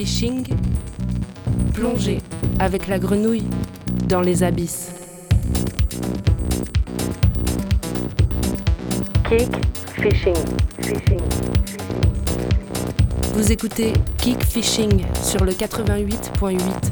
fishing, plongez avec la grenouille dans les abysses. Kick fishing. Vous écoutez Kick Fishing sur le 88.8.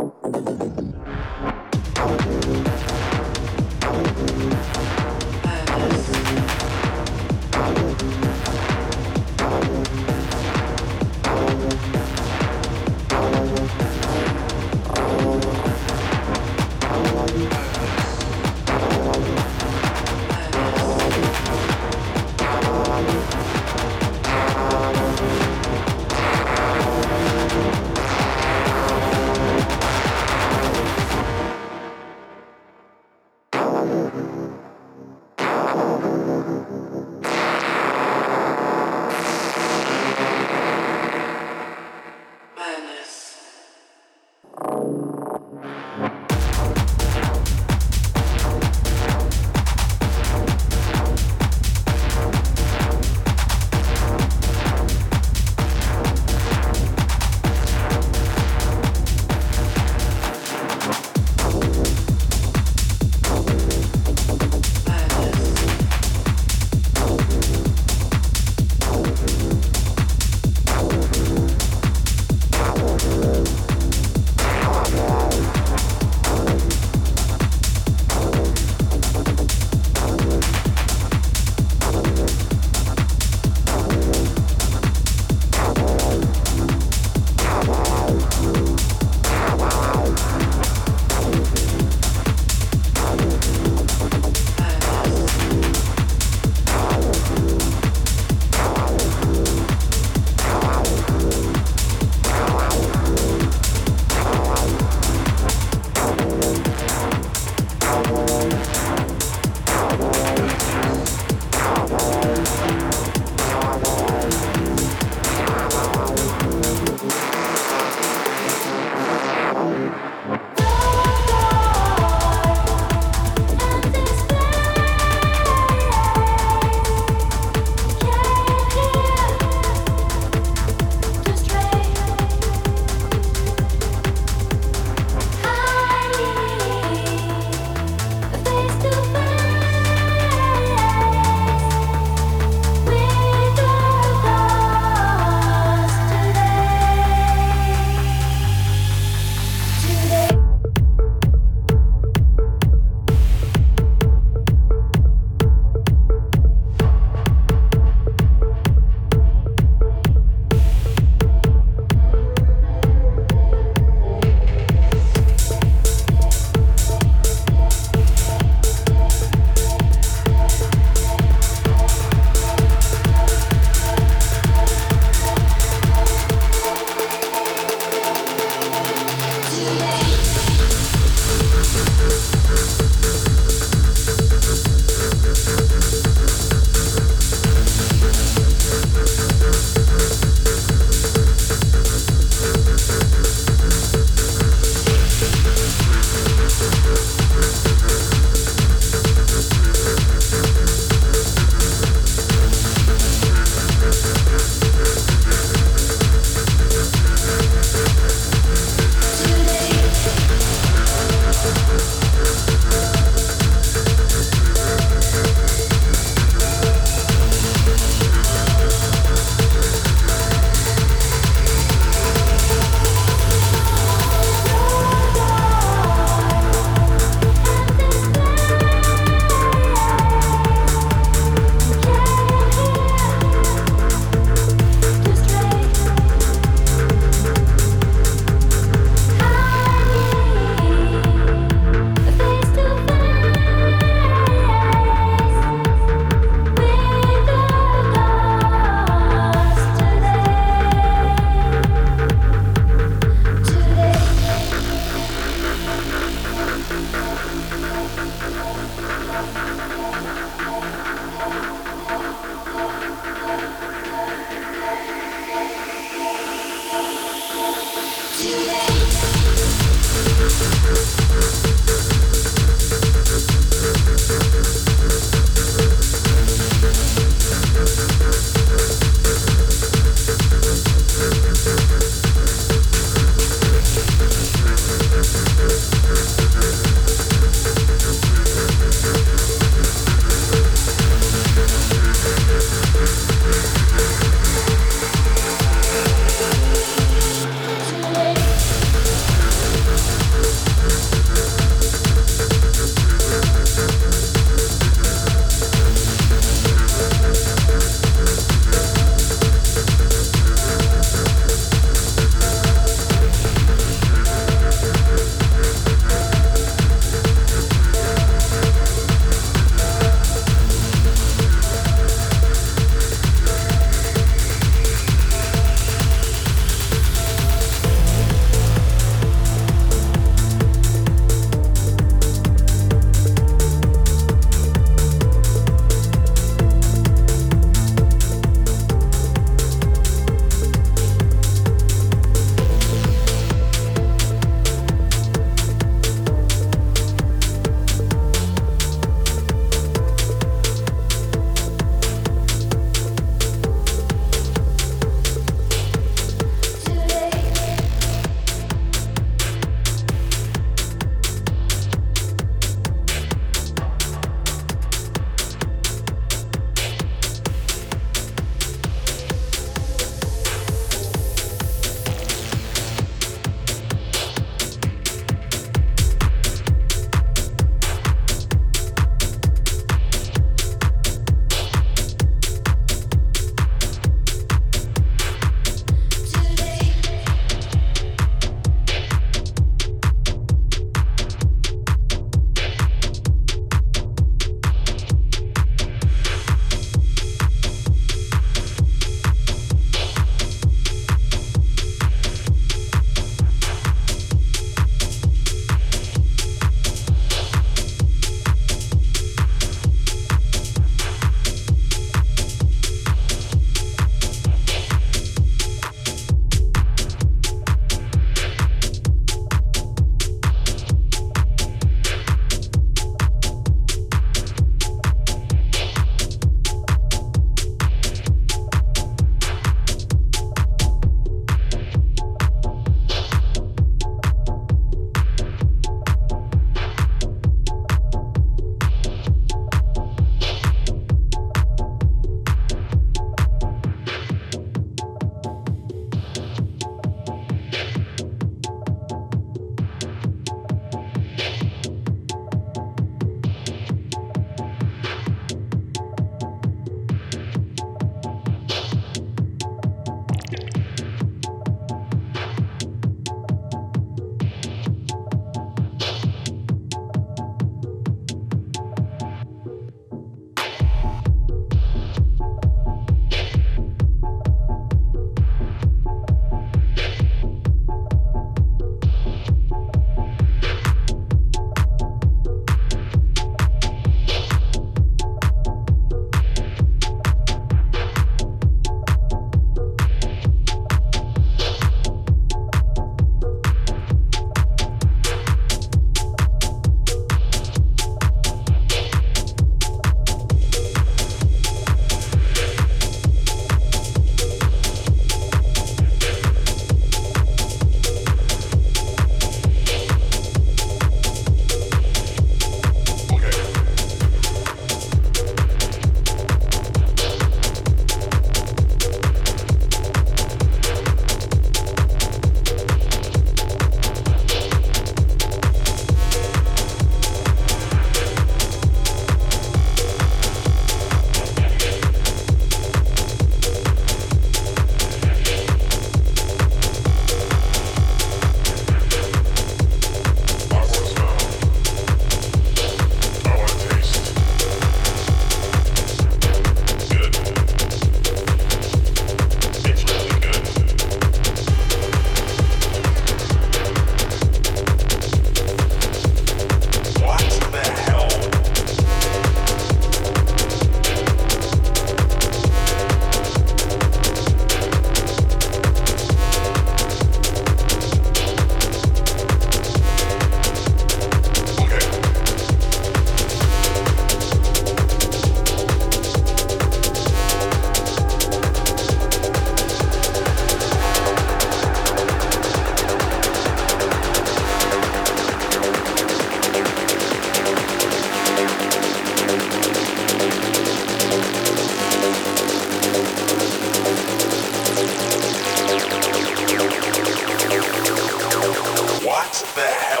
What the hell?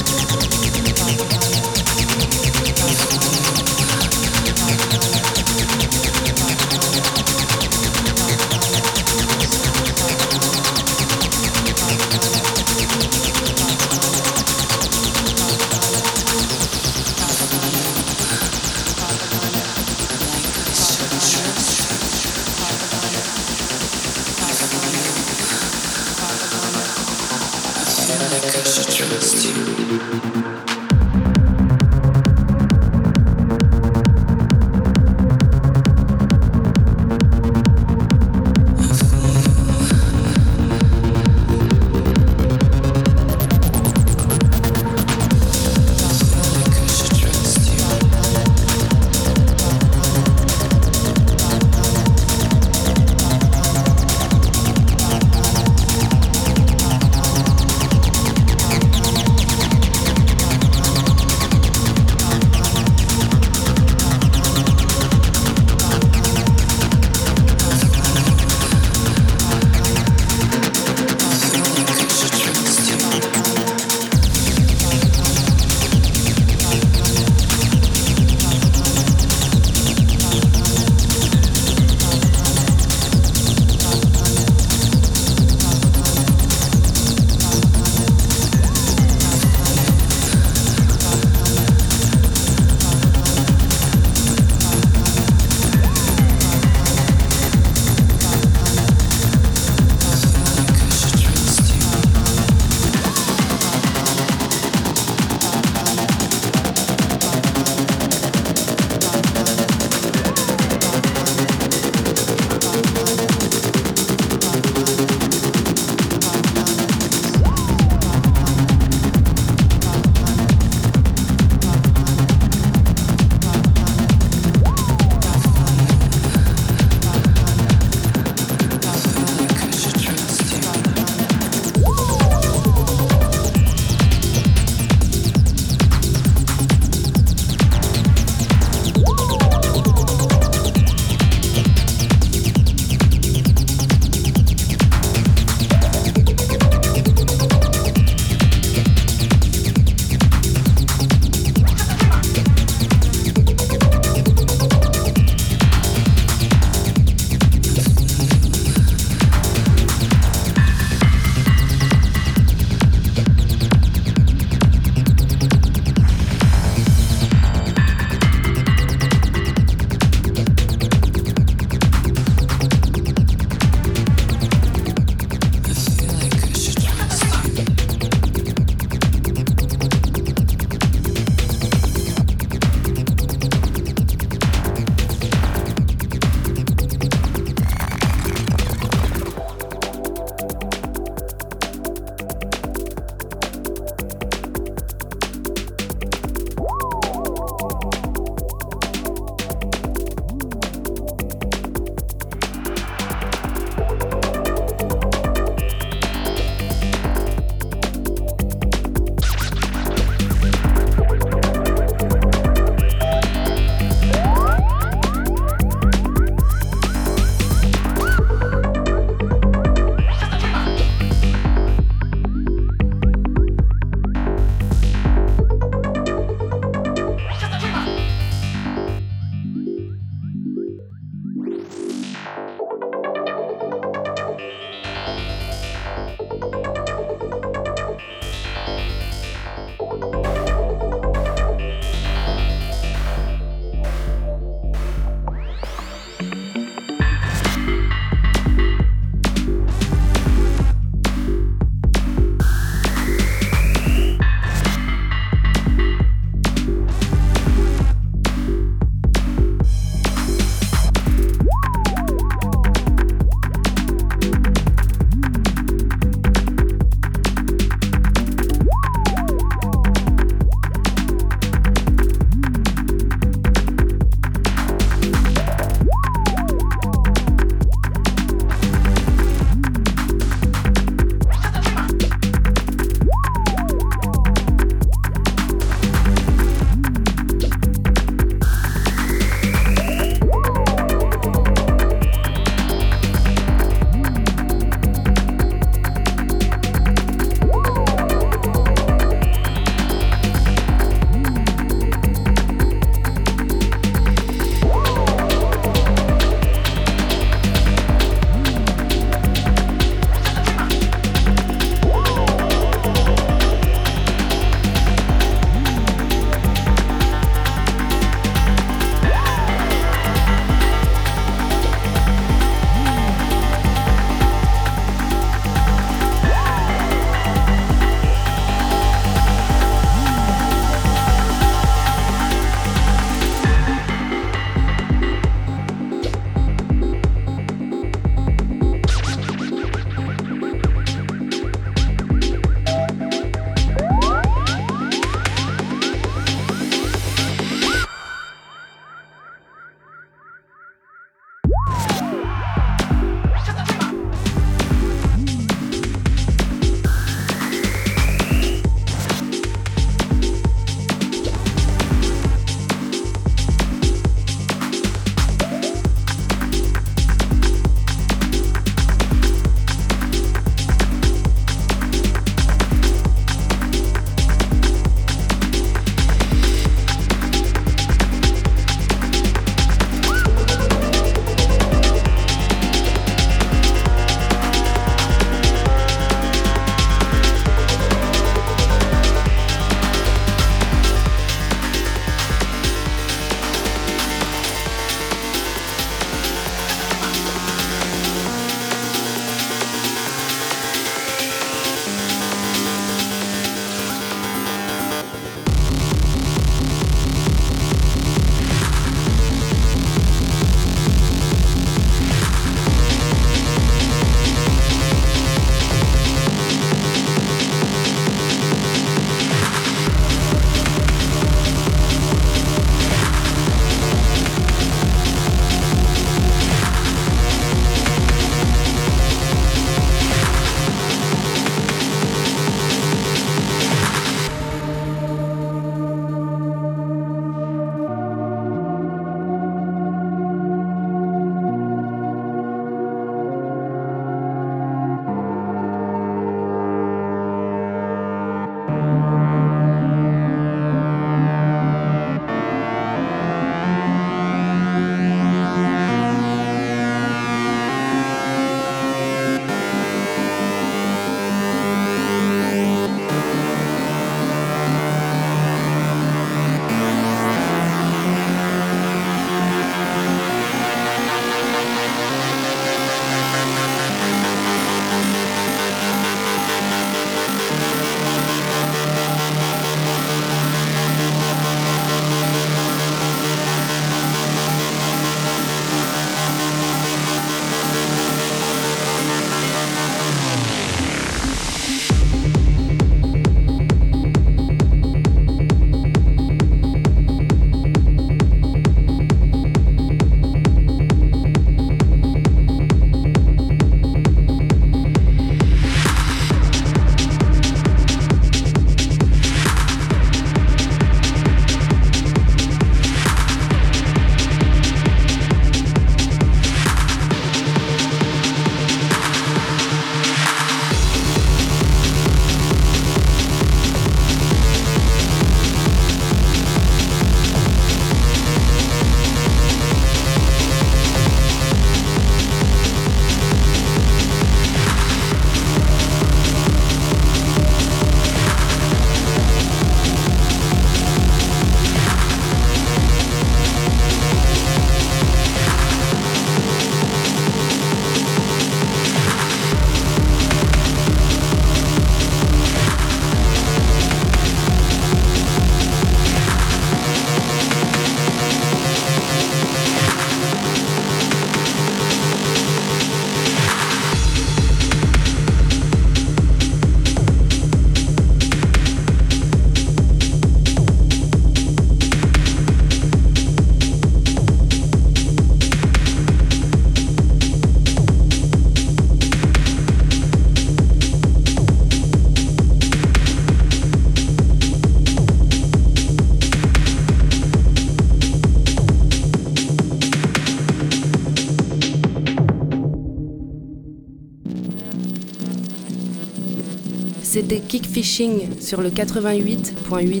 C'était Kickfishing sur le 88.8.